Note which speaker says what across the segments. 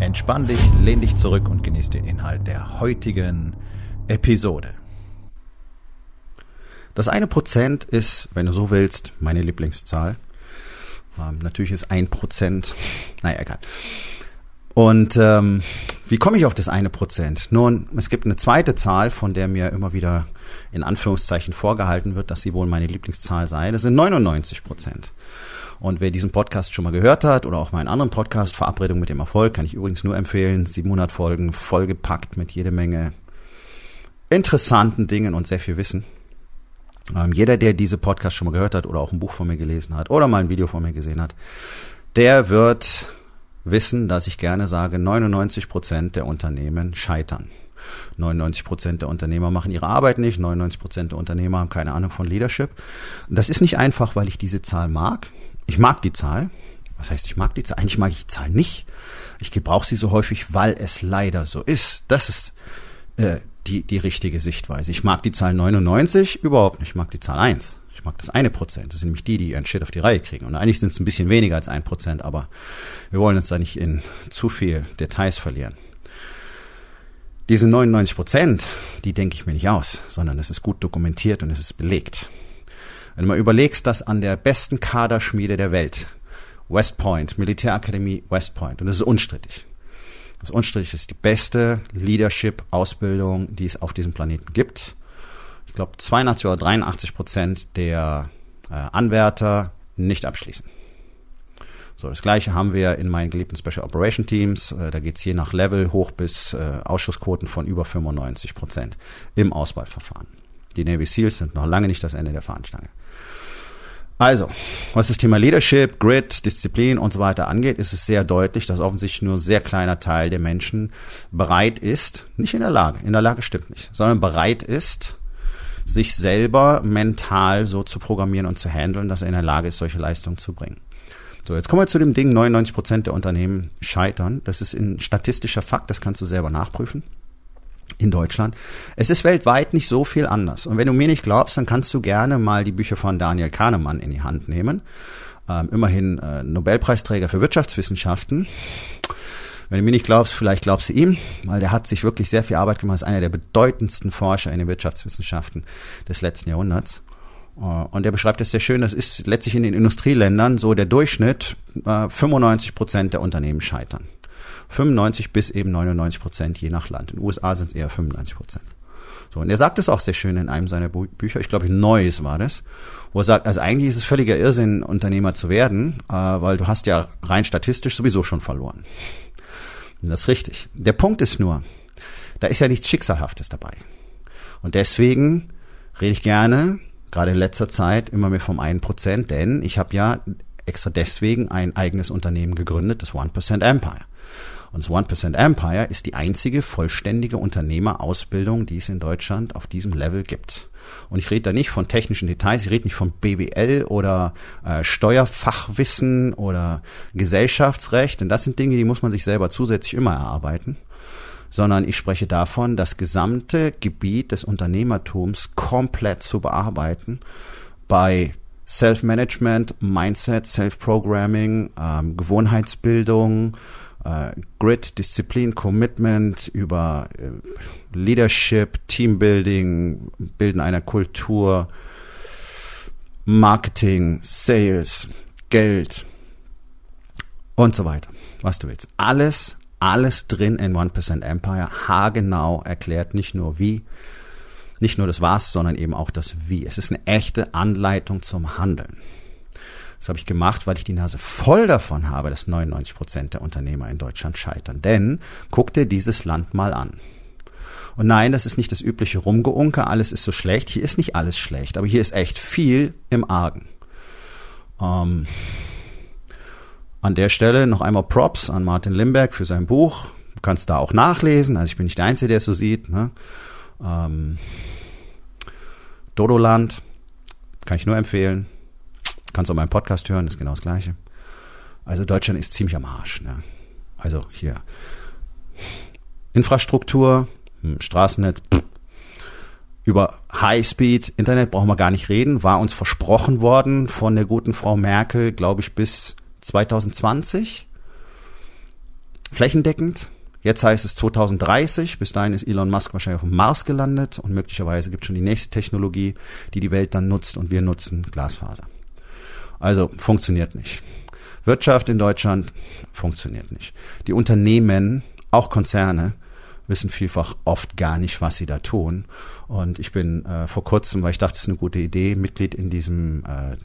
Speaker 1: Entspann dich, lehn dich zurück und genieß den Inhalt der heutigen Episode. Das eine Prozent ist, wenn du so willst, meine Lieblingszahl. Ähm, natürlich ist ein Prozent, naja, egal. Und ähm, wie komme ich auf das eine Prozent? Nun, es gibt eine zweite Zahl, von der mir immer wieder in Anführungszeichen vorgehalten wird, dass sie wohl meine Lieblingszahl sei. Das sind 99 Prozent. Und wer diesen Podcast schon mal gehört hat oder auch meinen anderen Podcast Verabredung mit dem Erfolg, kann ich übrigens nur empfehlen. 700 Folgen, vollgepackt mit jede Menge interessanten Dingen und sehr viel Wissen. Ähm, jeder, der diese Podcast schon mal gehört hat oder auch ein Buch von mir gelesen hat oder mal ein Video von mir gesehen hat, der wird wissen, dass ich gerne sage, 99 Prozent der Unternehmen scheitern. 99 Prozent der Unternehmer machen ihre Arbeit nicht, 99 Prozent der Unternehmer haben keine Ahnung von Leadership. Das ist nicht einfach, weil ich diese Zahl mag. Ich mag die Zahl. Was heißt, ich mag die Zahl? Eigentlich mag ich die Zahl nicht. Ich gebrauche sie so häufig, weil es leider so ist. Das ist äh, die, die richtige Sichtweise. Ich mag die Zahl 99 überhaupt nicht. Ich mag die Zahl 1. Ich mag das eine Prozent. Das sind nämlich die, die ihren Shit auf die Reihe kriegen. Und eigentlich sind es ein bisschen weniger als ein Prozent, aber wir wollen uns da nicht in zu viel Details verlieren. Diese 99 Prozent, die denke ich mir nicht aus, sondern es ist gut dokumentiert und es ist belegt. Wenn du mal überlegst, dass an der besten Kaderschmiede der Welt, West Point, Militärakademie West Point, und das ist unstrittig. Das ist unstrittig, das ist die beste Leadership-Ausbildung, die es auf diesem Planeten gibt. Ich glaube, 82 oder 83 Prozent der äh, Anwärter nicht abschließen. So, das gleiche haben wir in meinen geliebten Special Operation Teams. Äh, da geht's je nach Level hoch bis äh, Ausschussquoten von über 95 Prozent im Auswahlverfahren. Die Navy SEALs sind noch lange nicht das Ende der Fahnenstange. Also, was das Thema Leadership, Grid, Disziplin und so weiter angeht, ist es sehr deutlich, dass offensichtlich nur ein sehr kleiner Teil der Menschen bereit ist, nicht in der Lage, in der Lage stimmt nicht, sondern bereit ist, sich selber mental so zu programmieren und zu handeln, dass er in der Lage ist, solche Leistungen zu bringen. So, jetzt kommen wir zu dem Ding, 99 Prozent der Unternehmen scheitern. Das ist ein statistischer Fakt, das kannst du selber nachprüfen in Deutschland. Es ist weltweit nicht so viel anders. Und wenn du mir nicht glaubst, dann kannst du gerne mal die Bücher von Daniel Kahnemann in die Hand nehmen. Ähm, immerhin äh, Nobelpreisträger für Wirtschaftswissenschaften. Wenn du mir nicht glaubst, vielleicht glaubst du ihm, weil der hat sich wirklich sehr viel Arbeit gemacht, ist einer der bedeutendsten Forscher in den Wirtschaftswissenschaften des letzten Jahrhunderts. Äh, und er beschreibt es sehr schön, das ist letztlich in den Industrieländern so der Durchschnitt, 95 äh, Prozent der Unternehmen scheitern. 95 bis eben 99 Prozent je nach Land. In den USA sind es eher 95 Prozent. So, und er sagt es auch sehr schön in einem seiner Bücher, ich glaube, Neues war das, wo er sagt, also eigentlich ist es völliger Irrsinn, Unternehmer zu werden, äh, weil du hast ja rein statistisch sowieso schon verloren. Und das ist richtig. Der Punkt ist nur, da ist ja nichts Schicksalhaftes dabei. Und deswegen rede ich gerne, gerade in letzter Zeit, immer mehr vom einen Prozent, denn ich habe ja extra deswegen ein eigenes Unternehmen gegründet, das One Percent Empire. Und das One Percent Empire ist die einzige vollständige Unternehmerausbildung, die es in Deutschland auf diesem Level gibt. Und ich rede da nicht von technischen Details, ich rede nicht von BWL oder äh, Steuerfachwissen oder Gesellschaftsrecht, denn das sind Dinge, die muss man sich selber zusätzlich immer erarbeiten, sondern ich spreche davon, das gesamte Gebiet des Unternehmertums komplett zu bearbeiten bei Self-Management, Mindset, Self-Programming, ähm, Gewohnheitsbildung, äh, Grit, Disziplin, Commitment, über äh, Leadership, Teambuilding, Bilden einer Kultur, Marketing, Sales, Geld und so weiter. Was du willst. Alles, alles drin in 1% Empire, haargenau erklärt, nicht nur wie, nicht nur das Was, sondern eben auch das Wie. Es ist eine echte Anleitung zum Handeln. Das habe ich gemacht, weil ich die Nase voll davon habe, dass 99 Prozent der Unternehmer in Deutschland scheitern. Denn guck dir dieses Land mal an. Und nein, das ist nicht das übliche Rumgeunke, alles ist so schlecht. Hier ist nicht alles schlecht, aber hier ist echt viel im Argen. Ähm, An der Stelle noch einmal Props an Martin Limberg für sein Buch. Du kannst da auch nachlesen. Also ich bin nicht der Einzige, der es so sieht. Ne? Ähm, Dodoland kann ich nur empfehlen. Kannst auch meinen Podcast hören, ist genau das Gleiche. Also Deutschland ist ziemlich am Arsch. Ne? Also hier Infrastruktur, hm, Straßennetz, pff. über Highspeed Internet brauchen wir gar nicht reden, war uns versprochen worden von der guten Frau Merkel, glaube ich, bis 2020 flächendeckend. Jetzt heißt es 2030. Bis dahin ist Elon Musk wahrscheinlich auf dem Mars gelandet und möglicherweise gibt es schon die nächste Technologie, die die Welt dann nutzt und wir nutzen Glasfaser. Also funktioniert nicht. Wirtschaft in Deutschland funktioniert nicht. Die Unternehmen, auch Konzerne, wissen vielfach oft gar nicht, was sie da tun. Und ich bin äh, vor kurzem, weil ich dachte, es ist eine gute Idee, Mitglied in diesem äh,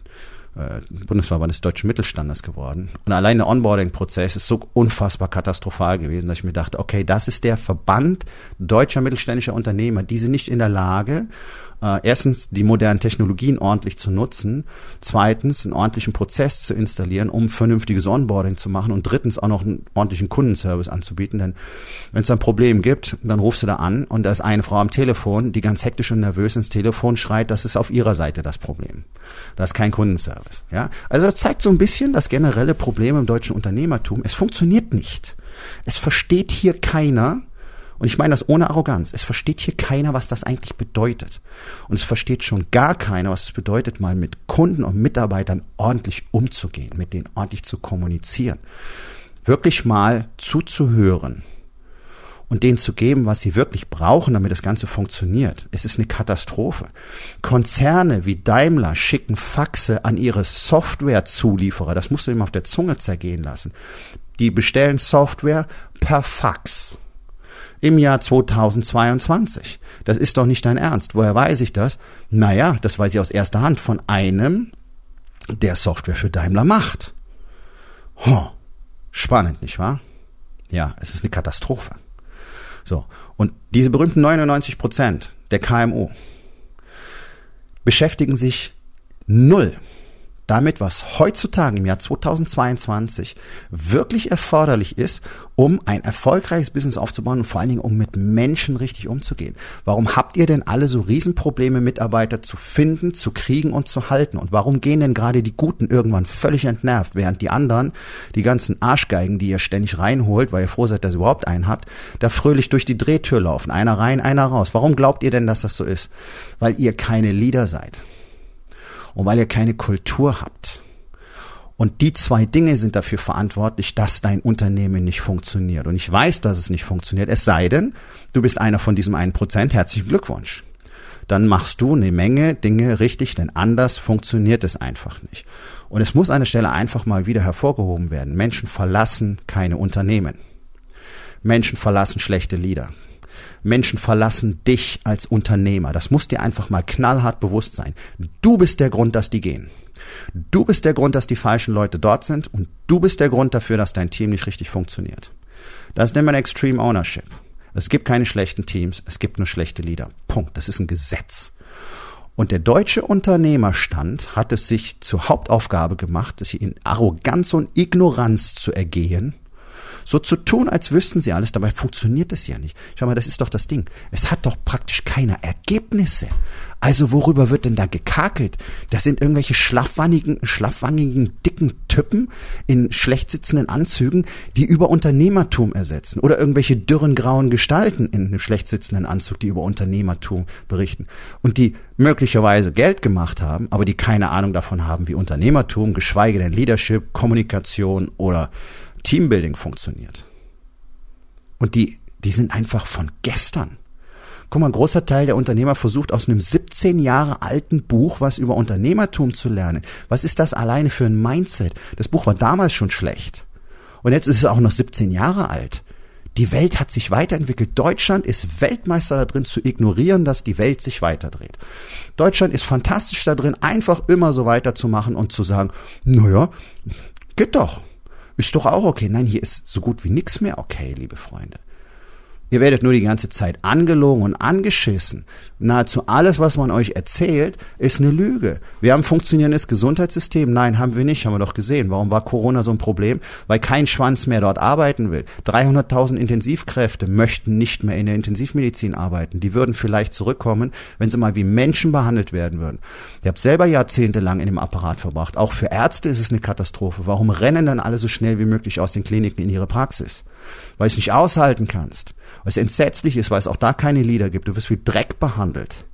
Speaker 1: äh, Bundesverband des deutschen Mittelstandes geworden. Und allein der Onboarding-Prozess ist so unfassbar katastrophal gewesen, dass ich mir dachte, okay, das ist der Verband deutscher mittelständischer Unternehmer, die sind nicht in der Lage, äh, erstens die modernen Technologien ordentlich zu nutzen, zweitens einen ordentlichen Prozess zu installieren, um vernünftiges Onboarding zu machen und drittens auch noch einen ordentlichen Kundenservice anzubieten. Denn wenn es ein Problem gibt, dann rufst du da an und da ist eine Frau am Telefon, die ganz hektisch und nervös ins Telefon schreit, das ist auf ihrer Seite das Problem. Da ist kein Kundenservice. Ja? Also das zeigt so ein bisschen das generelle Problem im deutschen Unternehmertum. Es funktioniert nicht. Es versteht hier keiner, und ich meine das ohne Arroganz. Es versteht hier keiner, was das eigentlich bedeutet. Und es versteht schon gar keiner, was es bedeutet, mal mit Kunden und Mitarbeitern ordentlich umzugehen, mit denen ordentlich zu kommunizieren. Wirklich mal zuzuhören und denen zu geben, was sie wirklich brauchen, damit das Ganze funktioniert. Es ist eine Katastrophe. Konzerne wie Daimler schicken Faxe an ihre Softwarezulieferer. Das musst du ihm auf der Zunge zergehen lassen. Die bestellen Software per Fax im Jahr 2022. Das ist doch nicht dein Ernst. Woher weiß ich das? Naja, das weiß ich aus erster Hand von einem, der Software für Daimler macht. Huh. Spannend, nicht wahr? Ja, es ist eine Katastrophe. So. Und diese berühmten 99 Prozent der KMU beschäftigen sich null damit, was heutzutage im Jahr 2022 wirklich erforderlich ist, um ein erfolgreiches Business aufzubauen und vor allen Dingen, um mit Menschen richtig umzugehen. Warum habt ihr denn alle so Riesenprobleme, Mitarbeiter zu finden, zu kriegen und zu halten? Und warum gehen denn gerade die Guten irgendwann völlig entnervt, während die anderen, die ganzen Arschgeigen, die ihr ständig reinholt, weil ihr froh seid, dass ihr überhaupt einen habt, da fröhlich durch die Drehtür laufen, einer rein, einer raus? Warum glaubt ihr denn, dass das so ist? Weil ihr keine Leader seid und weil ihr keine Kultur habt. Und die zwei Dinge sind dafür verantwortlich, dass dein Unternehmen nicht funktioniert. Und ich weiß, dass es nicht funktioniert. Es sei denn, du bist einer von diesem einen Prozent. Herzlichen Glückwunsch. Dann machst du eine Menge Dinge richtig, denn anders funktioniert es einfach nicht. Und es muss an der Stelle einfach mal wieder hervorgehoben werden. Menschen verlassen keine Unternehmen. Menschen verlassen schlechte Lieder. Menschen verlassen dich als Unternehmer. Das muss dir einfach mal knallhart bewusst sein. Du bist der Grund, dass die gehen. Du bist der Grund, dass die falschen Leute dort sind und du bist der Grund dafür, dass dein Team nicht richtig funktioniert. Das nennt man Extreme Ownership. Es gibt keine schlechten Teams, es gibt nur schlechte Leader. Punkt. Das ist ein Gesetz. Und der deutsche Unternehmerstand hat es sich zur Hauptaufgabe gemacht, sich in Arroganz und Ignoranz zu ergehen so zu tun, als wüssten sie alles, dabei funktioniert es ja nicht. Schau mal, das ist doch das Ding. Es hat doch praktisch keine Ergebnisse. Also worüber wird denn da gekakelt? Das sind irgendwelche schlaffwangigen, schlaffwangigen, dicken Typen in schlecht sitzenden Anzügen, die über Unternehmertum ersetzen. Oder irgendwelche dürren grauen Gestalten in einem schlecht sitzenden Anzug, die über Unternehmertum berichten. Und die möglicherweise Geld gemacht haben, aber die keine Ahnung davon haben, wie Unternehmertum, geschweige denn Leadership, Kommunikation oder Teambuilding funktioniert. Und die, die sind einfach von gestern. Guck mal, ein großer Teil der Unternehmer versucht aus einem 17 Jahre alten Buch was über Unternehmertum zu lernen. Was ist das alleine für ein Mindset? Das Buch war damals schon schlecht. Und jetzt ist es auch noch 17 Jahre alt. Die Welt hat sich weiterentwickelt. Deutschland ist Weltmeister da drin zu ignorieren, dass die Welt sich weiterdreht. Deutschland ist fantastisch da drin, einfach immer so weiterzumachen und zu sagen, naja, geht doch. Ist doch auch okay. Nein, hier ist so gut wie nichts mehr okay, liebe Freunde. Ihr werdet nur die ganze Zeit angelogen und angeschissen. Nahezu alles, was man euch erzählt, ist eine Lüge. Wir haben ein funktionierendes Gesundheitssystem. Nein, haben wir nicht, haben wir doch gesehen. Warum war Corona so ein Problem? Weil kein Schwanz mehr dort arbeiten will. 300.000 Intensivkräfte möchten nicht mehr in der Intensivmedizin arbeiten. Die würden vielleicht zurückkommen, wenn sie mal wie Menschen behandelt werden würden. Ich habe selber jahrzehntelang in dem Apparat verbracht. Auch für Ärzte ist es eine Katastrophe. Warum rennen dann alle so schnell wie möglich aus den Kliniken in ihre Praxis? Weil es nicht aushalten kannst was entsetzlich ist, weil es auch da keine Lieder gibt. Du wirst wie Dreck behandelt.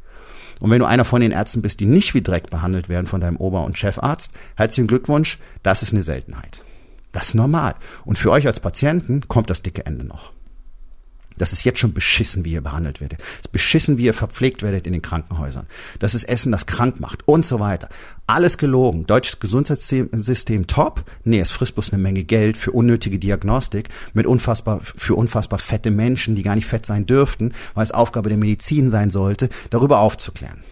Speaker 1: Und wenn du einer von den Ärzten bist, die nicht wie Dreck behandelt werden von deinem Ober- und Chefarzt, herzlichen Glückwunsch, das ist eine Seltenheit. Das ist normal. Und für euch als Patienten kommt das dicke Ende noch. Das ist jetzt schon beschissen, wie ihr behandelt werdet. Es ist beschissen, wie ihr verpflegt werdet in den Krankenhäusern. Das ist Essen, das krank macht und so weiter. Alles gelogen. Deutsches Gesundheitssystem top. Nee, es frisst bloß eine Menge Geld für unnötige Diagnostik mit unfassbar, für unfassbar fette Menschen, die gar nicht fett sein dürften, weil es Aufgabe der Medizin sein sollte, darüber aufzuklären.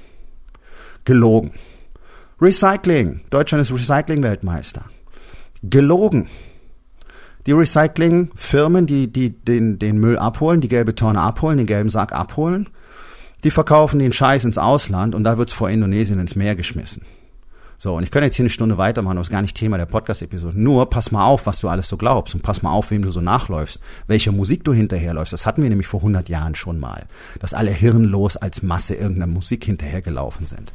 Speaker 1: Gelogen. Recycling. Deutschland ist Recycling-Weltmeister. Gelogen die Recyclingfirmen, die, die den, den Müll abholen, die gelbe Tonne abholen, den gelben Sack abholen, die verkaufen den Scheiß ins Ausland und da wird's vor Indonesien ins Meer geschmissen. So, und ich könnte jetzt hier eine Stunde weitermachen, das ist gar nicht Thema der Podcast-Episode. Nur pass mal auf, was du alles so glaubst und pass mal auf, wem du so nachläufst, welche Musik du hinterherläufst. Das hatten wir nämlich vor 100 Jahren schon mal, dass alle hirnlos als Masse irgendeiner Musik hinterhergelaufen sind.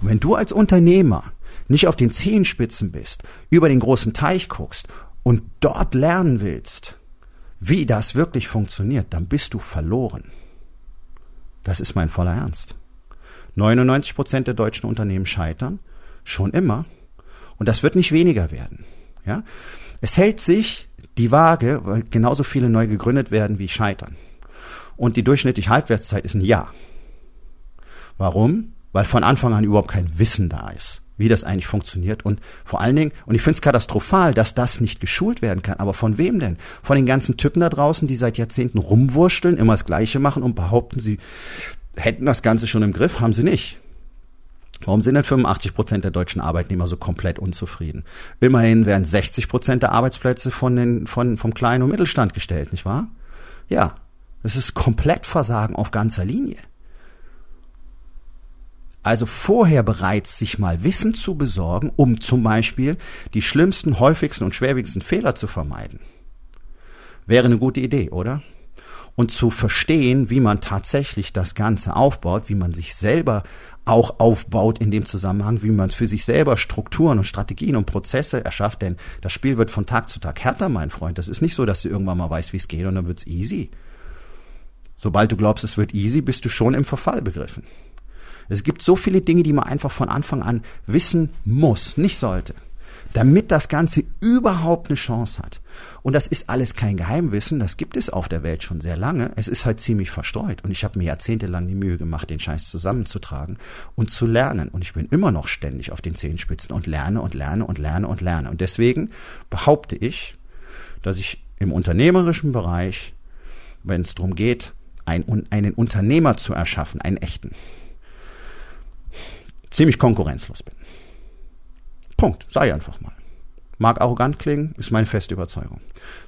Speaker 1: Und wenn du als Unternehmer nicht auf den Zehenspitzen bist, über den großen Teich guckst und dort lernen willst, wie das wirklich funktioniert, dann bist du verloren. Das ist mein voller Ernst. 99 Prozent der deutschen Unternehmen scheitern, schon immer, und das wird nicht weniger werden. Ja? Es hält sich die Waage, weil genauso viele neu gegründet werden wie scheitern. Und die durchschnittliche Halbwertszeit ist ein Jahr. Warum? Weil von Anfang an überhaupt kein Wissen da ist wie das eigentlich funktioniert und vor allen Dingen, und ich finde es katastrophal, dass das nicht geschult werden kann, aber von wem denn? Von den ganzen Typen da draußen, die seit Jahrzehnten rumwurschteln, immer das Gleiche machen und behaupten, sie hätten das Ganze schon im Griff, haben sie nicht. Warum sind denn 85 Prozent der deutschen Arbeitnehmer so komplett unzufrieden? Immerhin werden 60 Prozent der Arbeitsplätze von den, von, vom kleinen und Mittelstand gestellt, nicht wahr? Ja. Das ist komplett Versagen auf ganzer Linie. Also vorher bereits sich mal Wissen zu besorgen, um zum Beispiel die schlimmsten, häufigsten und schwerwiegendsten Fehler zu vermeiden. Wäre eine gute Idee, oder? Und zu verstehen, wie man tatsächlich das Ganze aufbaut, wie man sich selber auch aufbaut in dem Zusammenhang, wie man für sich selber Strukturen und Strategien und Prozesse erschafft, denn das Spiel wird von Tag zu Tag härter, mein Freund. Das ist nicht so, dass du irgendwann mal weißt, wie es geht und dann wird's easy. Sobald du glaubst, es wird easy, bist du schon im Verfall begriffen. Es gibt so viele Dinge, die man einfach von Anfang an wissen muss, nicht sollte, damit das Ganze überhaupt eine Chance hat. Und das ist alles kein Geheimwissen, das gibt es auf der Welt schon sehr lange. Es ist halt ziemlich verstreut. Und ich habe mir jahrzehntelang die Mühe gemacht, den Scheiß zusammenzutragen und zu lernen. Und ich bin immer noch ständig auf den Zehenspitzen und lerne und lerne und lerne und lerne. Und deswegen behaupte ich, dass ich im unternehmerischen Bereich, wenn es darum geht, einen, einen Unternehmer zu erschaffen, einen echten, ziemlich konkurrenzlos bin. Punkt. Sei einfach mal. Mag arrogant klingen, ist meine feste Überzeugung.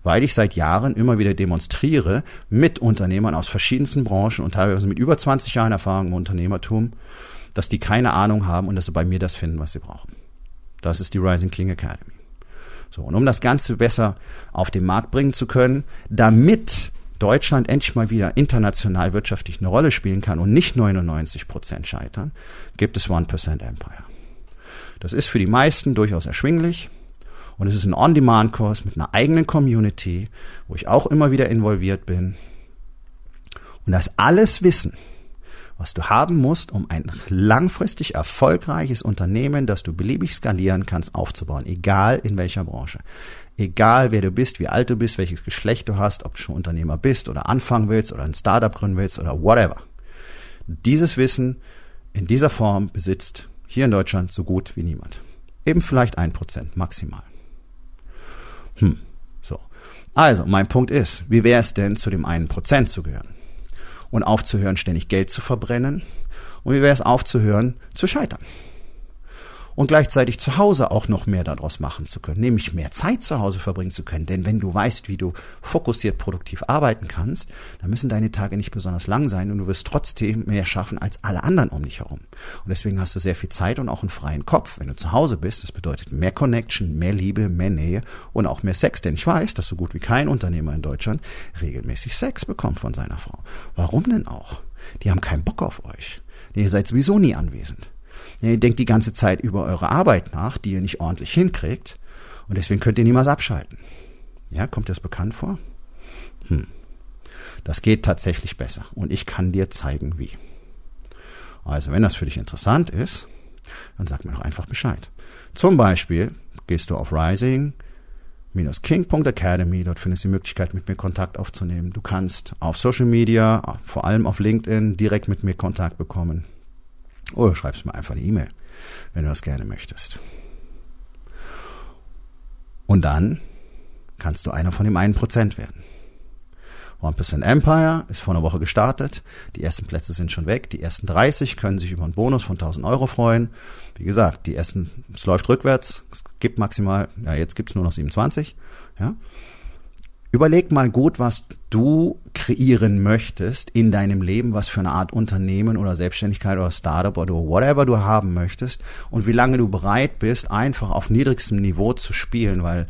Speaker 1: Weil ich seit Jahren immer wieder demonstriere mit Unternehmern aus verschiedensten Branchen und teilweise mit über 20 Jahren Erfahrung im Unternehmertum, dass die keine Ahnung haben und dass sie bei mir das finden, was sie brauchen. Das ist die Rising King Academy. So, und um das Ganze besser auf den Markt bringen zu können, damit Deutschland endlich mal wieder international wirtschaftlich eine Rolle spielen kann und nicht 99 Prozent scheitern, gibt es 1% Empire. Das ist für die meisten durchaus erschwinglich und es ist ein On-Demand-Kurs mit einer eigenen Community, wo ich auch immer wieder involviert bin. Und das alles Wissen, was du haben musst, um ein langfristig erfolgreiches Unternehmen, das du beliebig skalieren kannst, aufzubauen, egal in welcher Branche. Egal wer du bist, wie alt du bist, welches Geschlecht du hast, ob du schon Unternehmer bist oder anfangen willst oder ein Startup gründen willst oder whatever. Dieses Wissen in dieser Form besitzt hier in Deutschland so gut wie niemand. Eben vielleicht ein Prozent maximal. Hm, so. Also, mein Punkt ist, wie wäre es denn, zu dem einen Prozent zu gehören? Und aufzuhören, ständig Geld zu verbrennen? Und wie wäre es aufzuhören, zu scheitern? Und gleichzeitig zu Hause auch noch mehr daraus machen zu können, nämlich mehr Zeit zu Hause verbringen zu können. Denn wenn du weißt, wie du fokussiert produktiv arbeiten kannst, dann müssen deine Tage nicht besonders lang sein und du wirst trotzdem mehr schaffen als alle anderen um dich herum. Und deswegen hast du sehr viel Zeit und auch einen freien Kopf, wenn du zu Hause bist. Das bedeutet mehr Connection, mehr Liebe, mehr Nähe und auch mehr Sex. Denn ich weiß, dass so gut wie kein Unternehmer in Deutschland regelmäßig Sex bekommt von seiner Frau. Warum denn auch? Die haben keinen Bock auf euch. Ihr seid sowieso nie anwesend. Ihr denkt die ganze Zeit über eure Arbeit nach, die ihr nicht ordentlich hinkriegt. Und deswegen könnt ihr niemals abschalten. Ja, kommt das bekannt vor? Hm. Das geht tatsächlich besser. Und ich kann dir zeigen, wie. Also, wenn das für dich interessant ist, dann sag mir doch einfach Bescheid. Zum Beispiel gehst du auf Rising, king.academy. Dort findest du die Möglichkeit, mit mir Kontakt aufzunehmen. Du kannst auf Social Media, vor allem auf LinkedIn, direkt mit mir Kontakt bekommen. Oder schreibst mir einfach eine E-Mail, wenn du das gerne möchtest. Und dann kannst du einer von dem einen Prozent werden. 1% Empire ist vor einer Woche gestartet. Die ersten Plätze sind schon weg. Die ersten 30 können sich über einen Bonus von 1000 Euro freuen. Wie gesagt, die ersten, es läuft rückwärts. Es gibt maximal, ja, jetzt gibt's nur noch 27. Ja. Überleg mal gut, was du kreieren möchtest in deinem Leben, was für eine Art Unternehmen oder Selbstständigkeit oder Startup oder whatever du haben möchtest und wie lange du bereit bist, einfach auf niedrigstem Niveau zu spielen, weil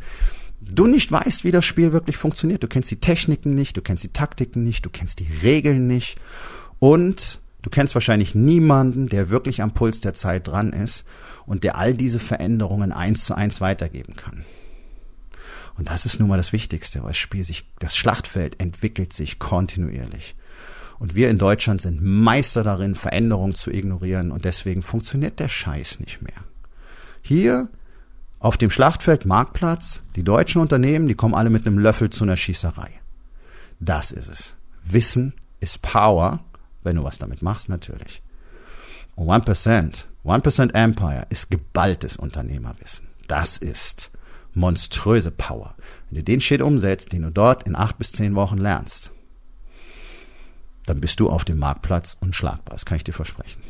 Speaker 1: du nicht weißt, wie das Spiel wirklich funktioniert. Du kennst die Techniken nicht, du kennst die Taktiken nicht, du kennst die Regeln nicht und du kennst wahrscheinlich niemanden, der wirklich am Puls der Zeit dran ist und der all diese Veränderungen eins zu eins weitergeben kann. Und das ist nun mal das Wichtigste, weil das Spiel sich, das Schlachtfeld entwickelt sich kontinuierlich. Und wir in Deutschland sind Meister darin, Veränderungen zu ignorieren und deswegen funktioniert der Scheiß nicht mehr. Hier auf dem Schlachtfeld Marktplatz, die deutschen Unternehmen, die kommen alle mit einem Löffel zu einer Schießerei. Das ist es. Wissen ist Power, wenn du was damit machst, natürlich. Und 1%, 1% Empire ist geballtes Unternehmerwissen. Das ist monströse Power. Wenn du den Shit umsetzt, den du dort in acht bis zehn Wochen lernst, dann bist du auf dem Marktplatz unschlagbar. Das kann ich dir versprechen.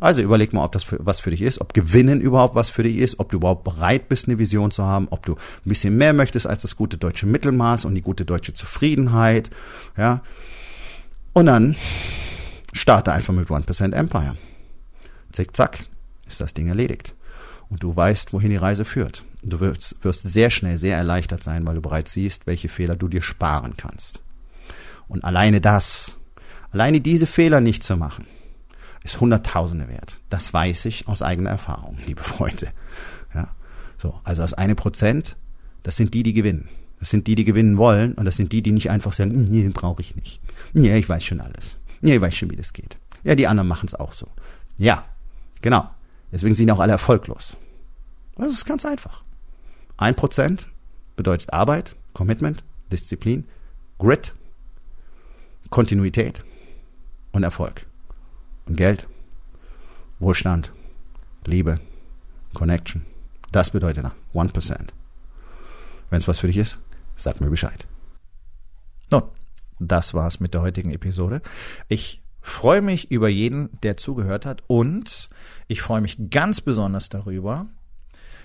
Speaker 1: Also überleg mal, ob das für, was für dich ist, ob Gewinnen überhaupt was für dich ist, ob du überhaupt bereit bist, eine Vision zu haben, ob du ein bisschen mehr möchtest als das gute deutsche Mittelmaß und die gute deutsche Zufriedenheit, ja. Und dann starte einfach mit 1% Empire. Zick, zack, ist das Ding erledigt. Und du weißt, wohin die Reise führt. Du wirst, wirst sehr schnell sehr erleichtert sein, weil du bereits siehst, welche Fehler du dir sparen kannst. Und alleine das, alleine diese Fehler nicht zu machen, ist Hunderttausende wert. Das weiß ich aus eigener Erfahrung, liebe Freunde. Ja, so, also das eine Prozent, das sind die, die gewinnen. Das sind die, die gewinnen wollen und das sind die, die nicht einfach sagen, hm, nee, brauche ich nicht. Nee, ich weiß schon alles. Nee, ich weiß schon, wie das geht. Ja, die anderen machen es auch so. Ja, genau. Deswegen sind auch alle erfolglos. Das ist ganz einfach. Ein Prozent bedeutet Arbeit, Commitment, Disziplin, Grit, Kontinuität und Erfolg. Und Geld, Wohlstand, Liebe, Connection. Das bedeutet 1%. Wenn es was für dich ist, sag mir Bescheid. Nun, das war's mit der heutigen Episode. Ich freue mich über jeden, der zugehört hat und ich freue mich ganz besonders darüber,